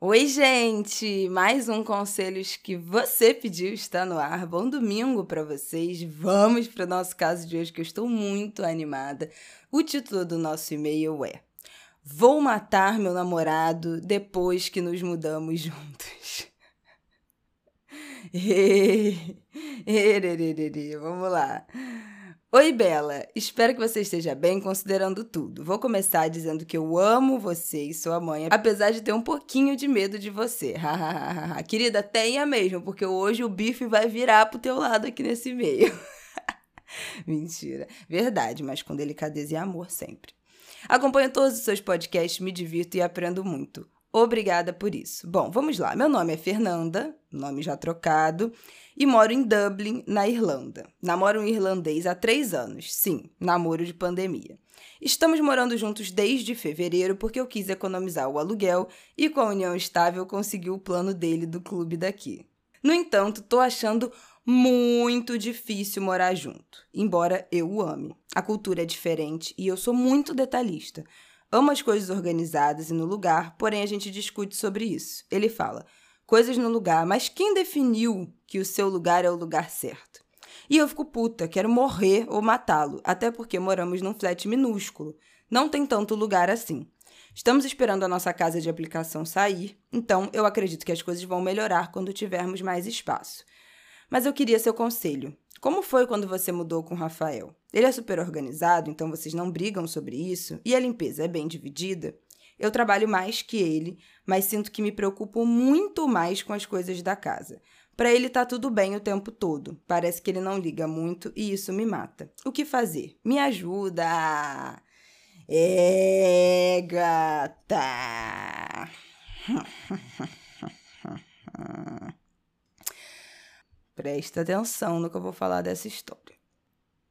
Oi, gente! Mais um Conselhos que você pediu está no ar. Bom domingo para vocês. Vamos para o nosso caso de hoje que eu estou muito animada. O título do nosso e-mail é Vou matar meu namorado depois que nos mudamos juntos. Vamos lá. Oi, Bela! Espero que você esteja bem considerando tudo. Vou começar dizendo que eu amo você e sua mãe, apesar de ter um pouquinho de medo de você. Querida, tenha mesmo, porque hoje o bife vai virar pro teu lado aqui nesse meio. Mentira. Verdade, mas com delicadeza e amor sempre. Acompanho todos os seus podcasts, me divirto e aprendo muito. Obrigada por isso. Bom, vamos lá. Meu nome é Fernanda, nome já trocado, e moro em Dublin, na Irlanda. Namoro um irlandês há três anos. Sim, namoro de pandemia. Estamos morando juntos desde fevereiro porque eu quis economizar o aluguel e com a união estável consegui o plano dele do clube daqui. No entanto, tô achando muito difícil morar junto, embora eu o ame. A cultura é diferente e eu sou muito detalhista. Amo as coisas organizadas e no lugar, porém a gente discute sobre isso. Ele fala: coisas no lugar, mas quem definiu que o seu lugar é o lugar certo? E eu fico puta, quero morrer ou matá-lo, até porque moramos num flat minúsculo. Não tem tanto lugar assim. Estamos esperando a nossa casa de aplicação sair, então eu acredito que as coisas vão melhorar quando tivermos mais espaço. Mas eu queria seu conselho. Como foi quando você mudou com o Rafael? Ele é super organizado, então vocês não brigam sobre isso, e a limpeza é bem dividida. Eu trabalho mais que ele, mas sinto que me preocupo muito mais com as coisas da casa. Para ele tá tudo bem o tempo todo. Parece que ele não liga muito e isso me mata. O que fazer? Me ajuda! É, gata! Presta atenção no que eu vou falar dessa história.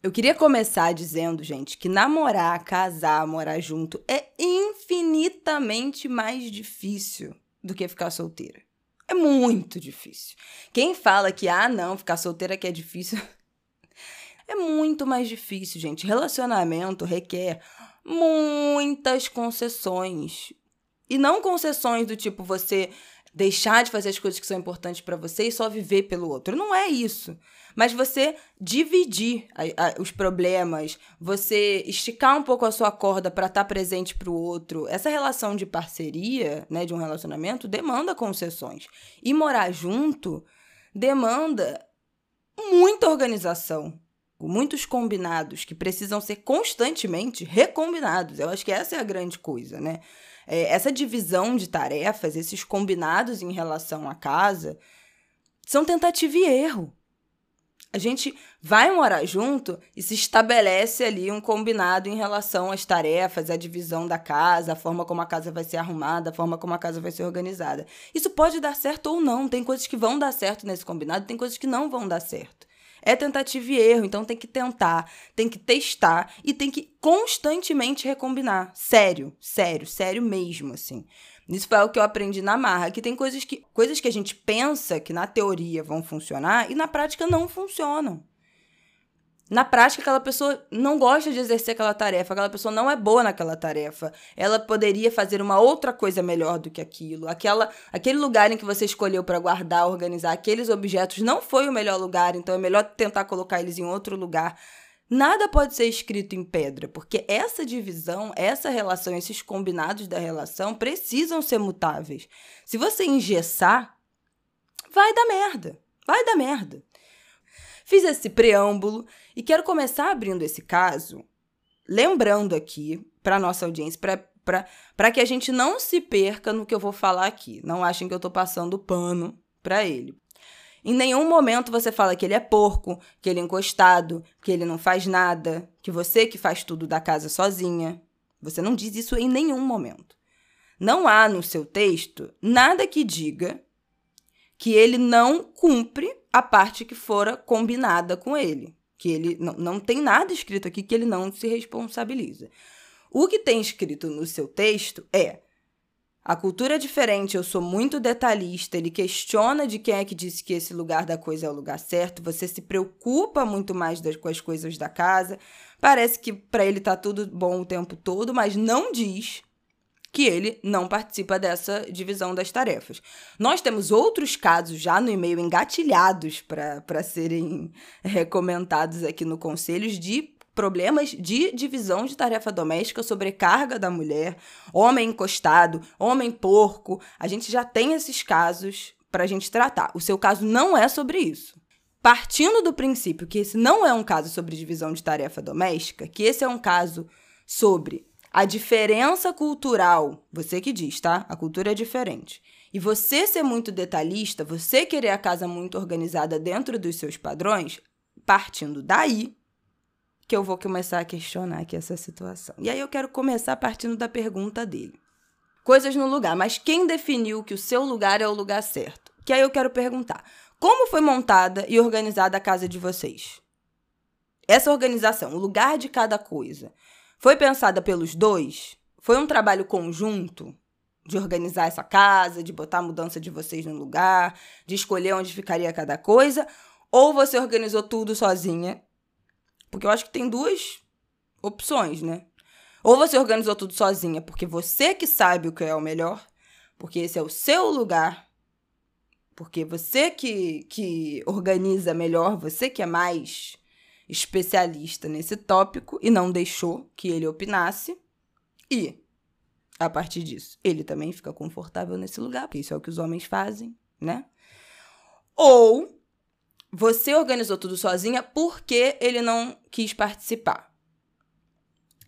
Eu queria começar dizendo, gente, que namorar, casar, morar junto é infinitamente mais difícil do que ficar solteira. É muito difícil. Quem fala que, ah, não, ficar solteira que é difícil. é muito mais difícil, gente. Relacionamento requer muitas concessões. E não concessões do tipo você deixar de fazer as coisas que são importantes para você e só viver pelo outro. Não é isso. Mas você dividir a, a, os problemas, você esticar um pouco a sua corda para estar tá presente para o outro. Essa relação de parceria, né, de um relacionamento, demanda concessões. E morar junto demanda muita organização, muitos combinados que precisam ser constantemente recombinados. Eu acho que essa é a grande coisa, né? É, essa divisão de tarefas, esses combinados em relação à casa, são tentativa e erro. A gente vai morar junto e se estabelece ali um combinado em relação às tarefas, à divisão da casa, a forma como a casa vai ser arrumada, a forma como a casa vai ser organizada. Isso pode dar certo ou não. Tem coisas que vão dar certo nesse combinado, tem coisas que não vão dar certo. É tentativa e erro, então tem que tentar, tem que testar e tem que constantemente recombinar. Sério, sério, sério mesmo, assim. Isso foi o que eu aprendi na marra, que tem coisas que, coisas que a gente pensa que na teoria vão funcionar e na prática não funcionam. Na prática, aquela pessoa não gosta de exercer aquela tarefa, aquela pessoa não é boa naquela tarefa. Ela poderia fazer uma outra coisa melhor do que aquilo. Aquela, aquele lugar em que você escolheu para guardar, organizar aqueles objetos não foi o melhor lugar, então é melhor tentar colocar eles em outro lugar. Nada pode ser escrito em pedra, porque essa divisão, essa relação, esses combinados da relação precisam ser mutáveis. Se você engessar, vai dar merda. Vai dar merda. Fiz esse preâmbulo e quero começar abrindo esse caso, lembrando aqui para nossa audiência, para que a gente não se perca no que eu vou falar aqui. Não achem que eu estou passando pano para ele. Em nenhum momento você fala que ele é porco, que ele é encostado, que ele não faz nada, que você que faz tudo da casa sozinha. Você não diz isso em nenhum momento. não há no seu texto nada que diga que ele não cumpre a parte que fora combinada com ele. Que ele não, não tem nada escrito aqui que ele não se responsabiliza. O que tem escrito no seu texto é a cultura é diferente, eu sou muito detalhista. Ele questiona de quem é que disse que esse lugar da coisa é o lugar certo. Você se preocupa muito mais das, com as coisas da casa. Parece que para ele tá tudo bom o tempo todo, mas não diz que ele não participa dessa divisão das tarefas. Nós temos outros casos já no e-mail engatilhados para serem recomentados aqui no Conselhos de problemas de divisão de tarefa doméstica, sobrecarga da mulher, homem encostado, homem porco. A gente já tem esses casos para a gente tratar. O seu caso não é sobre isso. Partindo do princípio que esse não é um caso sobre divisão de tarefa doméstica, que esse é um caso sobre a diferença cultural, você que diz, tá? A cultura é diferente. E você ser muito detalhista, você querer a casa muito organizada dentro dos seus padrões, partindo daí, que eu vou começar a questionar aqui essa situação. E aí eu quero começar partindo da pergunta dele. Coisas no lugar, mas quem definiu que o seu lugar é o lugar certo? Que aí eu quero perguntar: como foi montada e organizada a casa de vocês? Essa organização, o lugar de cada coisa, foi pensada pelos dois? Foi um trabalho conjunto de organizar essa casa, de botar a mudança de vocês no lugar, de escolher onde ficaria cada coisa? Ou você organizou tudo sozinha porque eu acho que tem duas opções, né? Ou você organizou tudo sozinha, porque você que sabe o que é o melhor, porque esse é o seu lugar, porque você que, que organiza melhor, você que é mais especialista nesse tópico e não deixou que ele opinasse. E, a partir disso, ele também fica confortável nesse lugar, porque isso é o que os homens fazem, né? Ou você organizou tudo sozinha porque ele não quis participar.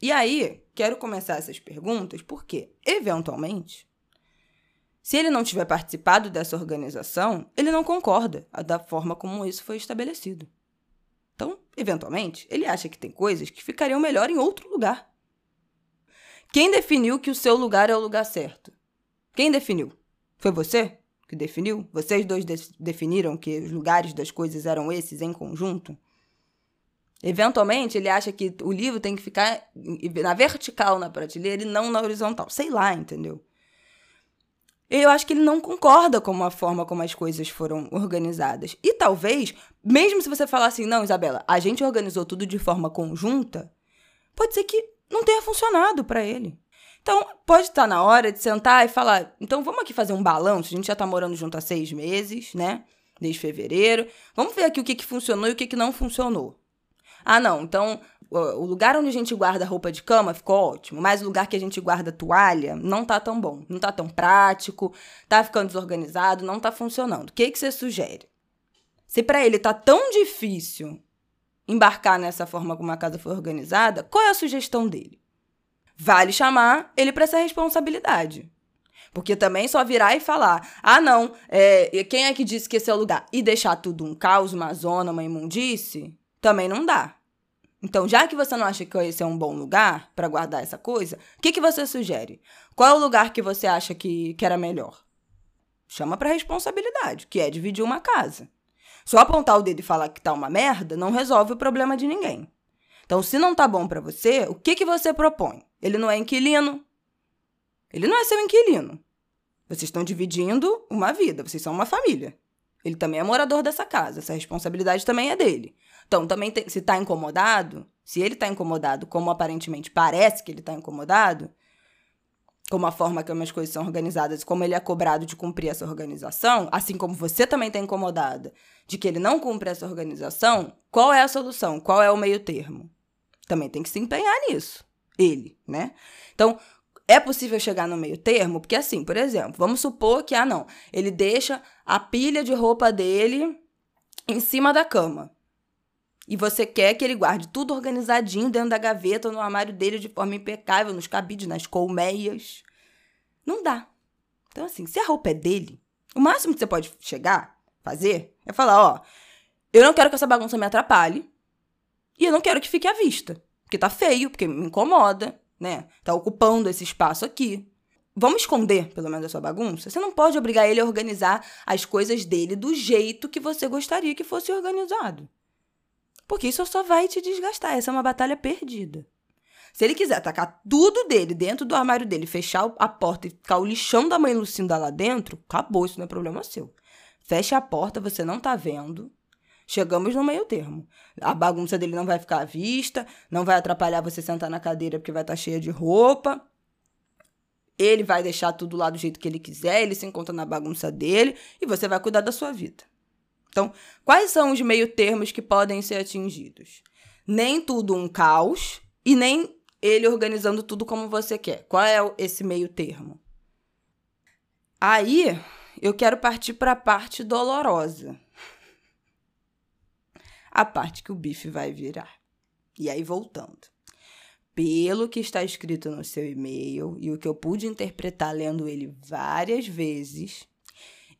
E aí, quero começar essas perguntas porque, eventualmente, se ele não tiver participado dessa organização, ele não concorda da forma como isso foi estabelecido. Então, eventualmente, ele acha que tem coisas que ficariam melhor em outro lugar. Quem definiu que o seu lugar é o lugar certo? Quem definiu? Foi você? que definiu? Vocês dois de definiram que os lugares das coisas eram esses em conjunto? Eventualmente, ele acha que o livro tem que ficar na vertical na prateleira e não na horizontal. Sei lá, entendeu? Eu acho que ele não concorda com a forma como as coisas foram organizadas. E talvez, mesmo se você falar assim, não, Isabela, a gente organizou tudo de forma conjunta, pode ser que não tenha funcionado para ele. Então, pode estar na hora de sentar e falar: então vamos aqui fazer um balanço. A gente já está morando junto há seis meses, né? Desde fevereiro. Vamos ver aqui o que, que funcionou e o que, que não funcionou. Ah, não. Então, o lugar onde a gente guarda roupa de cama ficou ótimo, mas o lugar que a gente guarda toalha não tá tão bom, não tá tão prático, tá ficando desorganizado, não tá funcionando. O que, que você sugere? Se para ele tá tão difícil embarcar nessa forma como a casa foi organizada, qual é a sugestão dele? vale chamar ele para essa responsabilidade. Porque também só virar e falar, ah, não, é, quem é que disse que esse é o lugar? E deixar tudo um caos, uma zona, uma imundice, também não dá. Então, já que você não acha que esse é um bom lugar para guardar essa coisa, o que, que você sugere? Qual é o lugar que você acha que, que era melhor? Chama para responsabilidade, que é dividir uma casa. Só apontar o dedo e falar que tá uma merda não resolve o problema de ninguém. Então, se não tá bom para você, o que, que você propõe? Ele não é inquilino. Ele não é seu inquilino. Vocês estão dividindo uma vida, vocês são uma família. Ele também é morador dessa casa, essa responsabilidade também é dele. Então, também tem, se está incomodado, se ele está incomodado, como aparentemente parece que ele está incomodado, como a forma como as coisas são organizadas, como ele é cobrado de cumprir essa organização, assim como você também está incomodada de que ele não cumpre essa organização, qual é a solução? Qual é o meio termo? também tem que se empenhar nisso. Ele, né? Então, é possível chegar no meio termo? Porque, assim, por exemplo, vamos supor que, ah, não, ele deixa a pilha de roupa dele em cima da cama. E você quer que ele guarde tudo organizadinho dentro da gaveta, no armário dele, de forma impecável, nos cabides, nas colmeias. Não dá. Então, assim, se a roupa é dele, o máximo que você pode chegar, fazer, é falar: ó, eu não quero que essa bagunça me atrapalhe. E eu não quero que fique à vista. Porque tá feio, porque me incomoda, né? Tá ocupando esse espaço aqui. vamos esconder, pelo menos, a sua bagunça? Você não pode obrigar ele a organizar as coisas dele do jeito que você gostaria que fosse organizado. Porque isso só vai te desgastar. Essa é uma batalha perdida. Se ele quiser tacar tudo dele dentro do armário dele, fechar a porta e ficar o lixão da mãe Lucinda lá dentro, acabou, isso não é problema seu. Fecha a porta, você não tá vendo. Chegamos no meio termo. A bagunça dele não vai ficar à vista, não vai atrapalhar você sentar na cadeira porque vai estar tá cheia de roupa. Ele vai deixar tudo lá do jeito que ele quiser, ele se encontra na bagunça dele e você vai cuidar da sua vida. Então, quais são os meio termos que podem ser atingidos? Nem tudo um caos e nem ele organizando tudo como você quer. Qual é esse meio termo? Aí, eu quero partir para a parte dolorosa. A parte que o bife vai virar. E aí, voltando. Pelo que está escrito no seu e-mail e o que eu pude interpretar lendo ele várias vezes,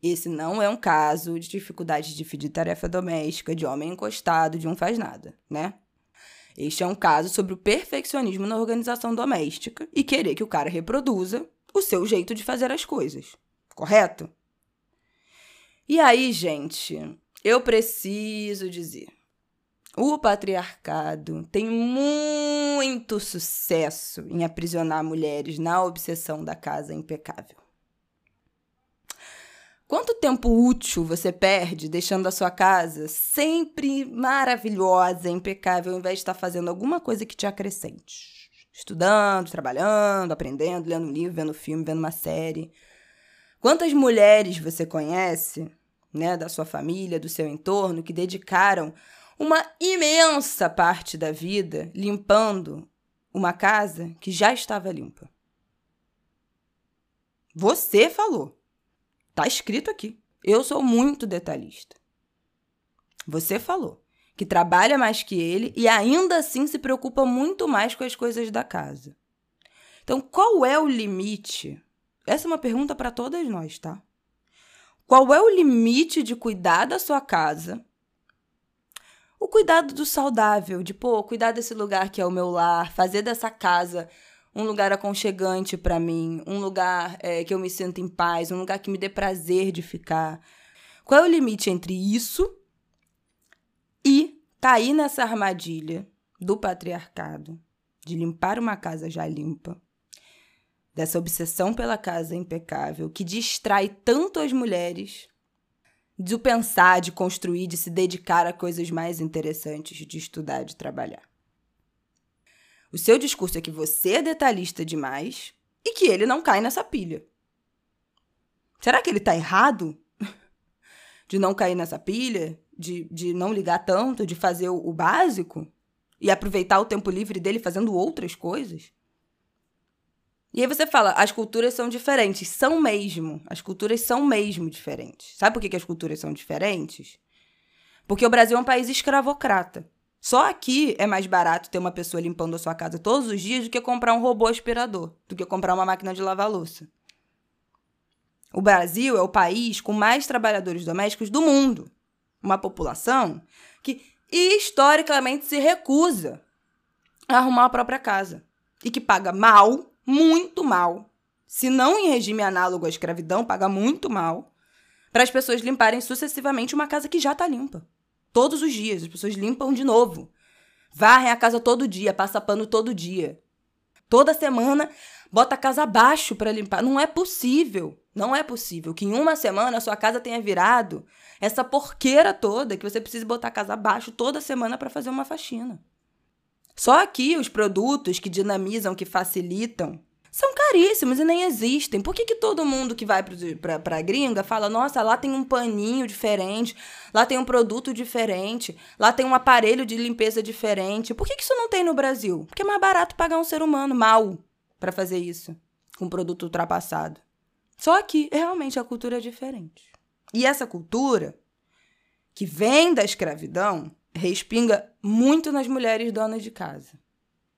esse não é um caso de dificuldade de dividir tarefa doméstica, de homem encostado, de um faz nada, né? Este é um caso sobre o perfeccionismo na organização doméstica e querer que o cara reproduza o seu jeito de fazer as coisas. Correto? E aí, gente, eu preciso dizer. O patriarcado tem muito sucesso em aprisionar mulheres na obsessão da casa impecável. Quanto tempo útil você perde deixando a sua casa sempre maravilhosa, impecável, ao invés de estar fazendo alguma coisa que te acrescente? Estudando, trabalhando, aprendendo, lendo um livro, vendo filme, vendo uma série. Quantas mulheres você conhece, né, da sua família, do seu entorno, que dedicaram uma imensa parte da vida limpando uma casa que já estava limpa? Você falou. Tá escrito aqui. Eu sou muito detalhista. Você falou que trabalha mais que ele e ainda assim se preocupa muito mais com as coisas da casa. Então, qual é o limite? Essa é uma pergunta para todas nós, tá? Qual é o limite de cuidar da sua casa? O cuidado do saudável, de pô, cuidar desse lugar que é o meu lar, fazer dessa casa um lugar aconchegante para mim, um lugar é, que eu me sinta em paz, um lugar que me dê prazer de ficar. Qual é o limite entre isso e cair nessa armadilha do patriarcado, de limpar uma casa já limpa, dessa obsessão pela casa impecável que distrai tanto as mulheres de pensar, de construir, de se dedicar a coisas mais interessantes, de estudar, de trabalhar. O seu discurso é que você é detalhista demais e que ele não cai nessa pilha. Será que ele está errado de não cair nessa pilha? De, de não ligar tanto, de fazer o, o básico? E aproveitar o tempo livre dele fazendo outras coisas? E aí você fala, as culturas são diferentes. São mesmo. As culturas são mesmo diferentes. Sabe por que, que as culturas são diferentes? Porque o Brasil é um país escravocrata. Só aqui é mais barato ter uma pessoa limpando a sua casa todos os dias do que comprar um robô aspirador, do que comprar uma máquina de lavar louça. O Brasil é o país com mais trabalhadores domésticos do mundo. Uma população que historicamente se recusa a arrumar a própria casa e que paga mal, muito mal, se não em regime análogo à escravidão, paga muito mal, para as pessoas limparem sucessivamente uma casa que já está limpa. Todos os dias. As pessoas limpam de novo. Varrem a casa todo dia, passa pano todo dia. Toda semana bota a casa abaixo para limpar. Não é possível. Não é possível que em uma semana a sua casa tenha virado essa porqueira toda que você precisa botar a casa abaixo toda semana para fazer uma faxina. Só aqui os produtos que dinamizam, que facilitam, são caríssimos e nem existem. Por que, que todo mundo que vai pra, pra gringa fala, nossa, lá tem um paninho diferente, lá tem um produto diferente, lá tem um aparelho de limpeza diferente. Por que, que isso não tem no Brasil? Porque é mais barato pagar um ser humano mal para fazer isso, com um produto ultrapassado. Só que realmente a cultura é diferente. E essa cultura, que vem da escravidão, respinga muito nas mulheres donas de casa.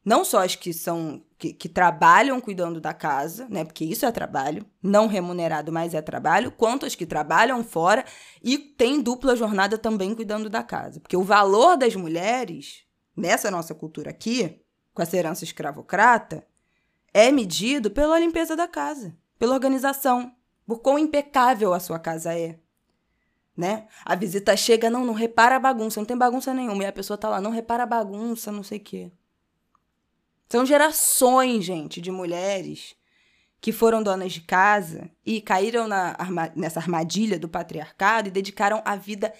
Não só as que são que, que, trabalham cuidando da casa, né? Porque isso é trabalho, não remunerado, mas é trabalho, quanto as que trabalham fora e têm dupla jornada também cuidando da casa. Porque o valor das mulheres, nessa nossa cultura aqui, com essa herança escravocrata, é medido pela limpeza da casa, pela organização, por quão impecável a sua casa é. Né? A visita chega, não, não repara a bagunça, não tem bagunça nenhuma. E a pessoa tá lá, não repara a bagunça, não sei o quê. São gerações, gente, de mulheres que foram donas de casa e caíram na, nessa armadilha do patriarcado e dedicaram a vida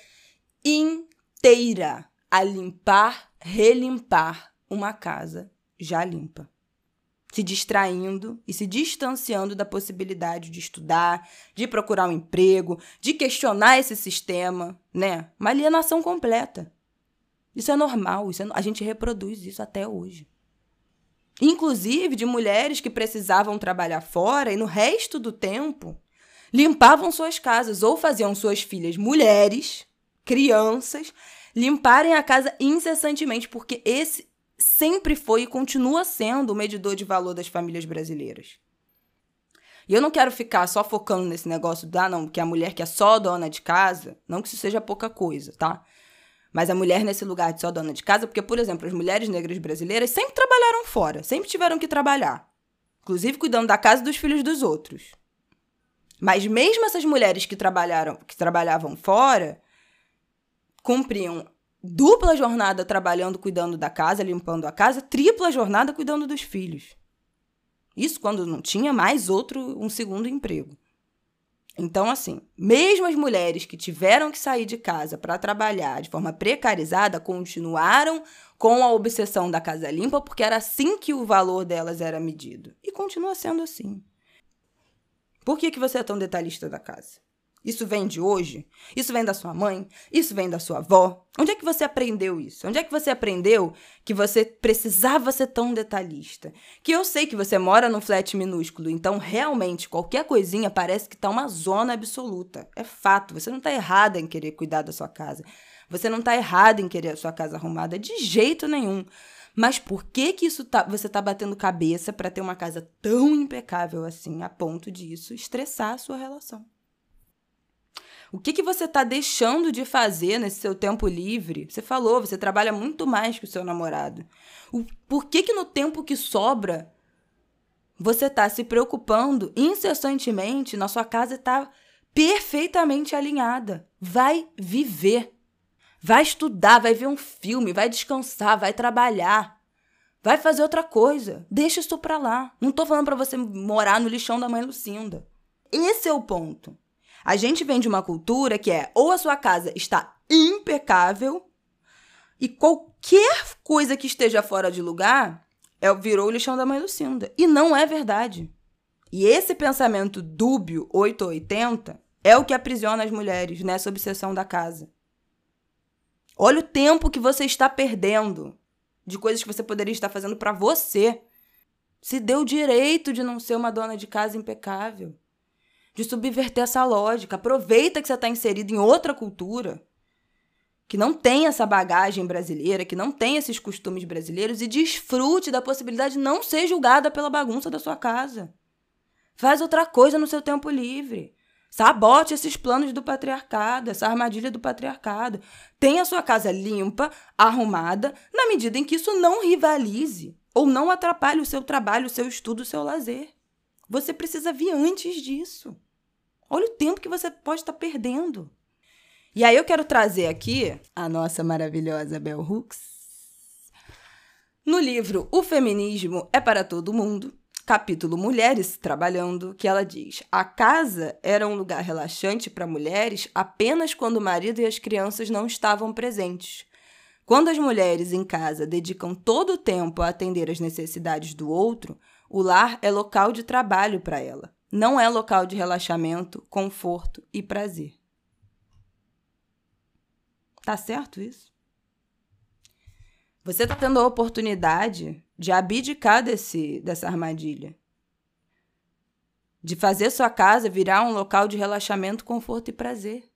inteira a limpar, relimpar uma casa já limpa. Se distraindo e se distanciando da possibilidade de estudar, de procurar um emprego, de questionar esse sistema, né? Uma alienação completa. Isso é normal, isso é, a gente reproduz isso até hoje inclusive de mulheres que precisavam trabalhar fora e no resto do tempo limpavam suas casas ou faziam suas filhas mulheres, crianças, limparem a casa incessantemente, porque esse sempre foi e continua sendo o medidor de valor das famílias brasileiras. E eu não quero ficar só focando nesse negócio da ah, não, que a mulher que é só dona de casa, não que isso seja pouca coisa, tá? Mas a mulher nesse lugar de só dona de casa, porque, por exemplo, as mulheres negras brasileiras sempre trabalharam fora, sempre tiveram que trabalhar. Inclusive cuidando da casa e dos filhos dos outros. Mas mesmo essas mulheres que trabalharam, que trabalhavam fora, cumpriam dupla jornada trabalhando, cuidando da casa, limpando a casa, tripla jornada cuidando dos filhos. Isso quando não tinha mais outro, um segundo emprego. Então, assim, mesmo as mulheres que tiveram que sair de casa para trabalhar de forma precarizada continuaram com a obsessão da casa limpa, porque era assim que o valor delas era medido. E continua sendo assim. Por que, que você é tão detalhista da casa? Isso vem de hoje? Isso vem da sua mãe? Isso vem da sua avó? Onde é que você aprendeu isso? Onde é que você aprendeu que você precisava ser tão detalhista? Que eu sei que você mora num flat minúsculo, então realmente qualquer coisinha parece que tá uma zona absoluta. É fato, você não tá errada em querer cuidar da sua casa. Você não tá errada em querer a sua casa arrumada de jeito nenhum. Mas por que que isso tá, você tá batendo cabeça para ter uma casa tão impecável assim, a ponto de estressar a sua relação? O que, que você está deixando de fazer nesse seu tempo livre? Você falou, você trabalha muito mais que o seu namorado. O, por que, que no tempo que sobra você está se preocupando incessantemente na sua casa está perfeitamente alinhada? Vai viver. Vai estudar, vai ver um filme, vai descansar, vai trabalhar. Vai fazer outra coisa. Deixa isso pra lá. Não tô falando para você morar no lixão da mãe Lucinda. Esse é o ponto. A gente vem de uma cultura que é ou a sua casa está impecável e qualquer coisa que esteja fora de lugar é virou o lixão da mãe Lucinda. E não é verdade. E esse pensamento dúbio 880 é o que aprisiona as mulheres nessa obsessão da casa. Olha o tempo que você está perdendo de coisas que você poderia estar fazendo para você. Se deu direito de não ser uma dona de casa impecável de subverter essa lógica. Aproveita que você está inserido em outra cultura que não tem essa bagagem brasileira, que não tem esses costumes brasileiros e desfrute da possibilidade de não ser julgada pela bagunça da sua casa. Faz outra coisa no seu tempo livre. Sabote esses planos do patriarcado, essa armadilha do patriarcado. Tenha a sua casa limpa, arrumada, na medida em que isso não rivalize ou não atrapalhe o seu trabalho, o seu estudo, o seu lazer. Você precisa vir antes disso. Olha o tempo que você pode estar perdendo. E aí eu quero trazer aqui a nossa maravilhosa Bell Hooks. No livro O Feminismo é para Todo Mundo, capítulo Mulheres Trabalhando, que ela diz: A casa era um lugar relaxante para mulheres apenas quando o marido e as crianças não estavam presentes. Quando as mulheres em casa dedicam todo o tempo a atender às necessidades do outro, o lar é local de trabalho para ela, não é local de relaxamento, conforto e prazer. Tá certo isso? Você está tendo a oportunidade de abdicar desse, dessa armadilha. De fazer sua casa virar um local de relaxamento, conforto e prazer.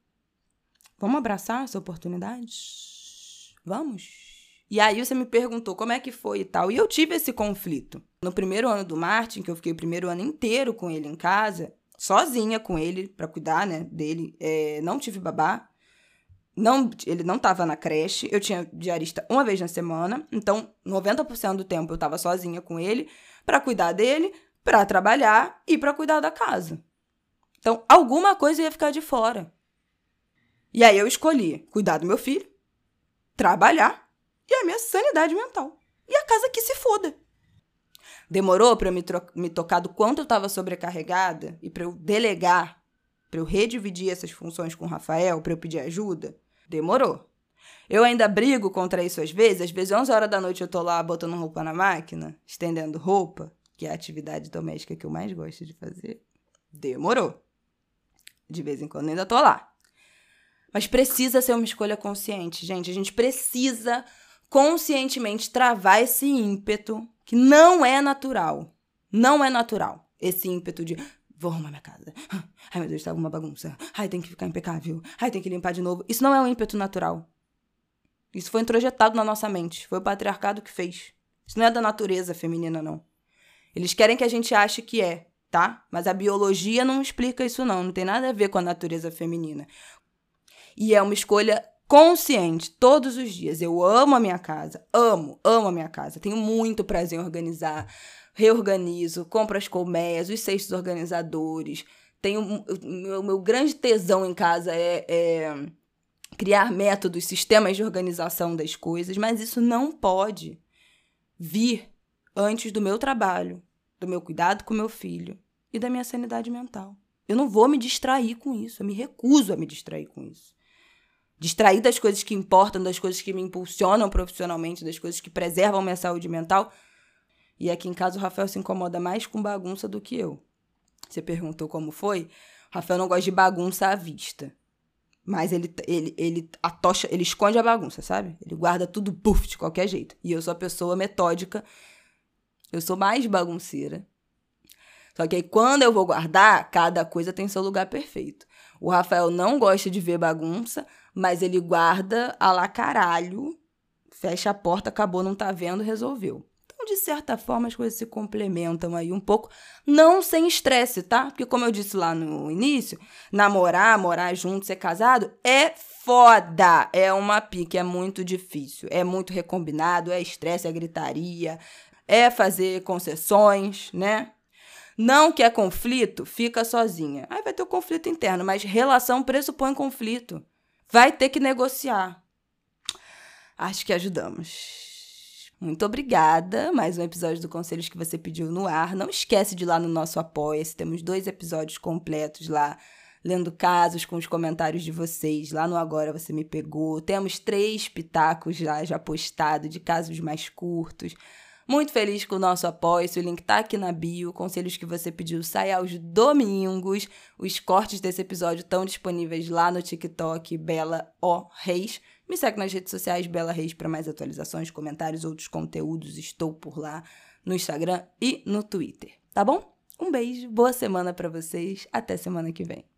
Vamos abraçar essa oportunidade? Vamos? E aí você me perguntou como é que foi e tal. E eu tive esse conflito. No primeiro ano do Martin, que eu fiquei o primeiro ano inteiro com ele em casa, sozinha com ele, para cuidar, né, dele, é, não tive babá. Não, ele não estava na creche, eu tinha diarista uma vez na semana, então 90% do tempo eu estava sozinha com ele para cuidar dele, para trabalhar e para cuidar da casa. Então, alguma coisa ia ficar de fora. E aí eu escolhi cuidar do meu filho, trabalhar e a minha sanidade mental. E a casa que se foda. Demorou para eu me, me tocar do quanto eu estava sobrecarregada e para eu delegar, para eu redividir essas funções com o Rafael, para eu pedir ajuda? Demorou. Eu ainda brigo contra isso às vezes. Às vezes, 11 horas da noite, eu tô lá botando roupa na máquina, estendendo roupa, que é a atividade doméstica que eu mais gosto de fazer. Demorou. De vez em quando ainda tô lá. Mas precisa ser uma escolha consciente, gente. A gente precisa conscientemente travar esse ímpeto que não é natural. Não é natural. Esse ímpeto de vou arrumar minha casa. Ai, meu Deus, tá uma bagunça. Ai, tem que ficar impecável. Ai, tem que limpar de novo. Isso não é um ímpeto natural. Isso foi introjetado na nossa mente. Foi o patriarcado que fez. Isso não é da natureza feminina, não. Eles querem que a gente ache que é, tá? Mas a biologia não explica isso, não. Não tem nada a ver com a natureza feminina. E é uma escolha consciente todos os dias. Eu amo a minha casa, amo, amo a minha casa. Tenho muito prazer em organizar, reorganizo, compro as colmeias, os cestos organizadores. Tenho o meu, meu grande tesão em casa é, é criar métodos, sistemas de organização das coisas, mas isso não pode vir antes do meu trabalho, do meu cuidado com meu filho e da minha sanidade mental. Eu não vou me distrair com isso, eu me recuso a me distrair com isso. Distrair das coisas que importam, das coisas que me impulsionam profissionalmente, das coisas que preservam minha saúde mental. E aqui em casa o Rafael se incomoda mais com bagunça do que eu. Você perguntou como foi? O Rafael não gosta de bagunça à vista. Mas ele, ele, ele, a tocha, ele esconde a bagunça, sabe? Ele guarda tudo puff de qualquer jeito. E eu sou a pessoa metódica. Eu sou mais bagunceira. Só que aí quando eu vou guardar, cada coisa tem seu lugar perfeito. O Rafael não gosta de ver bagunça, mas ele guarda a lá caralho. Fecha a porta, acabou, não tá vendo, resolveu de certa forma, as coisas se complementam aí um pouco, não sem estresse, tá? Porque, como eu disse lá no início, namorar, morar junto, ser casado é foda. É uma pique, é muito difícil. É muito recombinado, é estresse, é gritaria, é fazer concessões, né? Não quer conflito, fica sozinha. Aí vai ter o conflito interno, mas relação pressupõe conflito. Vai ter que negociar. Acho que ajudamos. Muito obrigada. Mais um episódio do Conselhos que você pediu no ar. Não esquece de ir lá no nosso Apoia-se. Temos dois episódios completos lá, lendo casos com os comentários de vocês. Lá no Agora Você Me Pegou. Temos três pitacos lá já postados de casos mais curtos. Muito feliz com o nosso apoio. O link tá aqui na bio. Conselhos que você pediu sai aos domingos. Os cortes desse episódio estão disponíveis lá no TikTok Bela O Reis. Me segue nas redes sociais Bela Reis para mais atualizações, comentários, outros conteúdos. Estou por lá no Instagram e no Twitter, tá bom? Um beijo, boa semana para vocês, até semana que vem.